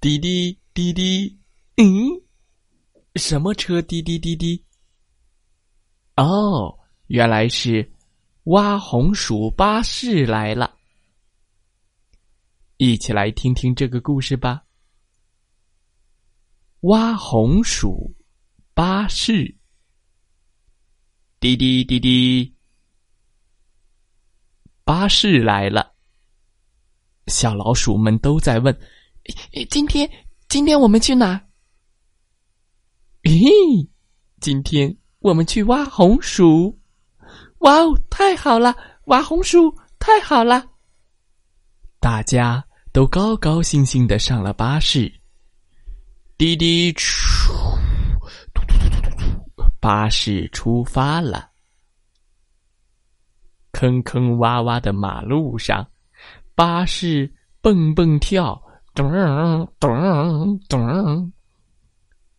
滴滴滴滴，嗯，什么车滴滴滴滴？哦，原来是挖红薯巴士来了。一起来听听这个故事吧。挖红薯巴士，滴滴滴滴，巴士来了。小老鼠们都在问。今天，今天我们去哪？咦，今天我们去挖红薯。哇哦，太好了！挖红薯太好了！大家都高高兴兴的上了巴士。滴滴，出，巴士出发了。坑坑洼洼的马路上，巴士蹦蹦跳。咚咚咚！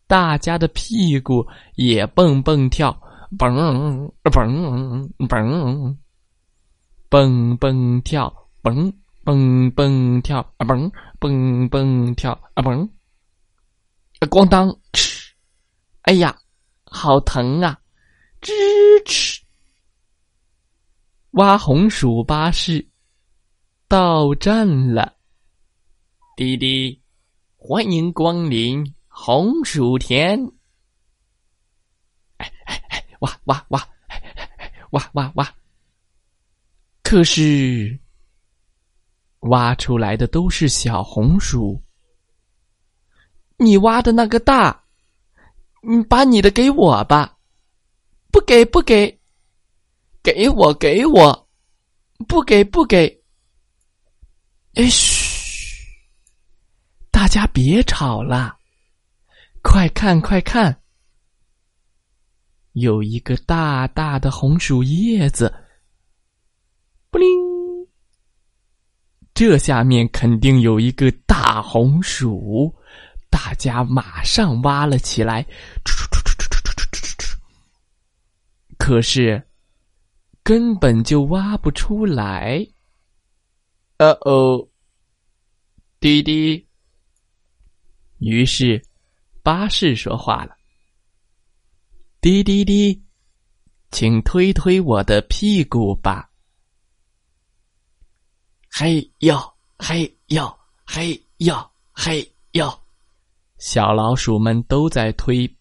大家的屁股也蹦蹦跳，蹦蹦蹦，蹦蹦跳，蹦蹦蹦跳，啊蹦蹦蹦跳，啊蹦！咣当，哧！哎呀，好疼啊！吱吱！挖红薯巴士到站了。滴滴，欢迎光临红薯田。哎哎哎，挖挖挖，挖挖挖。可是，挖出来的都是小红薯。你挖的那个大，你把你的给我吧。不给不给，给我给我，不给不给。哎嘘。家别吵了，快看快看，有一个大大的红薯叶子，不灵，这下面肯定有一个大红薯，大家马上挖了起来，可是根本就挖不出来。呃哦，滴滴。于是，巴士说话了：“滴滴滴，请推推我的屁股吧。”嘿哟，嘿哟，嘿哟，嘿哟，小老鼠们都在推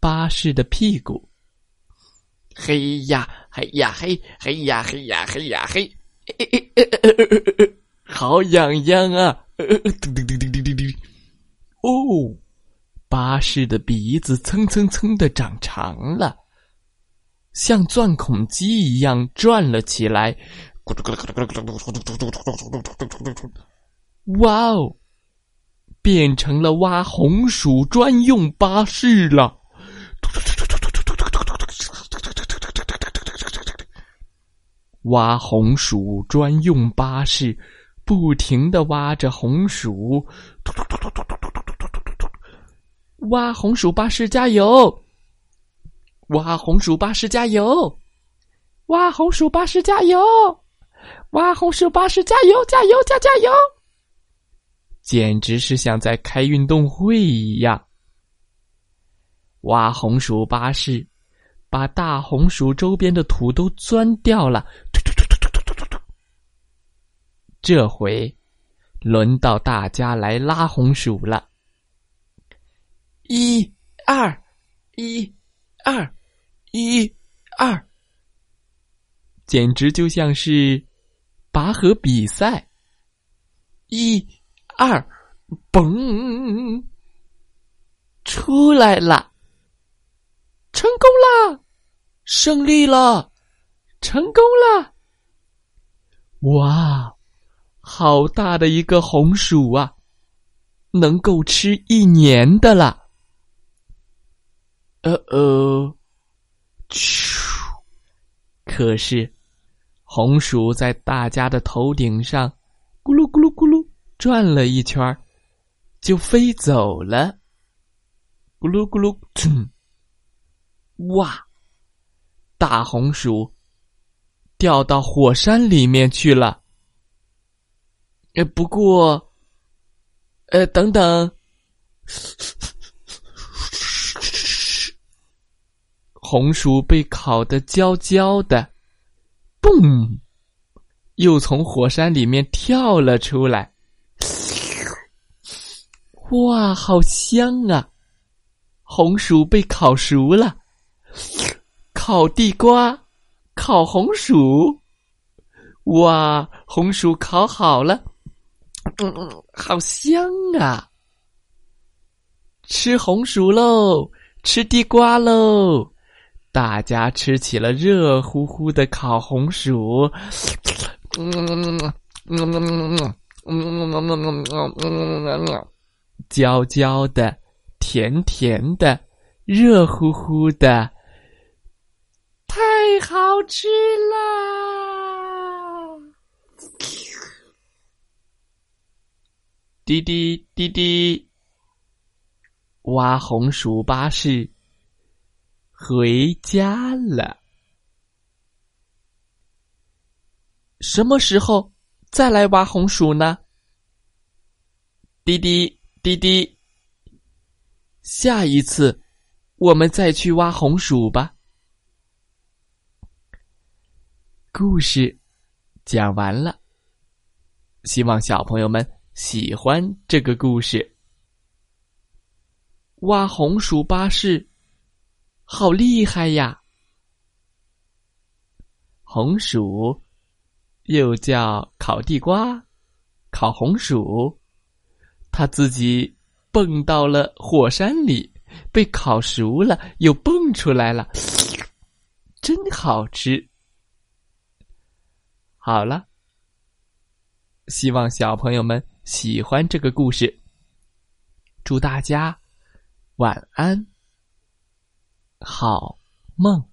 巴士的屁股。嘿呀，嘿呀，嘿，嘿呀，嘿呀，嘿呀，嘿，好痒痒啊！嘟嘟嘟嘟嘟嘟嘟。哦，巴士的鼻子蹭蹭蹭的长长了，像钻孔机一样转了起来。哇哦，变成了挖红薯专用巴士了！挖红薯专用巴士，不停的挖着红薯。挖红薯巴士加油！挖红薯巴士加油！挖红薯巴士加油！挖红薯巴士加油！加油加加油！简直是像在开运动会一样。挖红薯巴士把大红薯周边的土都钻掉了。突突突突突突突这回轮到大家来拉红薯了。一二，一二，一二，简直就像是拔河比赛。一二，嘣，出来了，成功了，胜利了，成功了！哇，好大的一个红薯啊！能够吃一年的了。呃呃，咻！可是，红薯在大家的头顶上咕噜咕噜咕噜转了一圈就飞走了。咕噜咕噜，哇！大红薯掉到火山里面去了。呃，不过，呃，等等，红薯被烤得焦焦的，嘣，又从火山里面跳了出来。哇，好香啊！红薯被烤熟了。烤地瓜，烤红薯，哇！红薯烤好了，嗯嗯，好香啊！吃红薯喽，吃地瓜喽！大家吃起了热乎乎的烤红薯。焦焦的，甜甜的，热乎乎的。太好吃了！滴滴滴滴。挖红薯巴士。回家了。什么时候再来挖红薯呢？滴滴滴滴，下一次我们再去挖红薯吧。故事讲完了，希望小朋友们喜欢这个故事。挖红薯巴士，好厉害呀！红薯又叫烤地瓜、烤红薯，它自己蹦到了火山里，被烤熟了，又蹦出来了，真好吃。好了，希望小朋友们喜欢这个故事。祝大家晚安，好梦。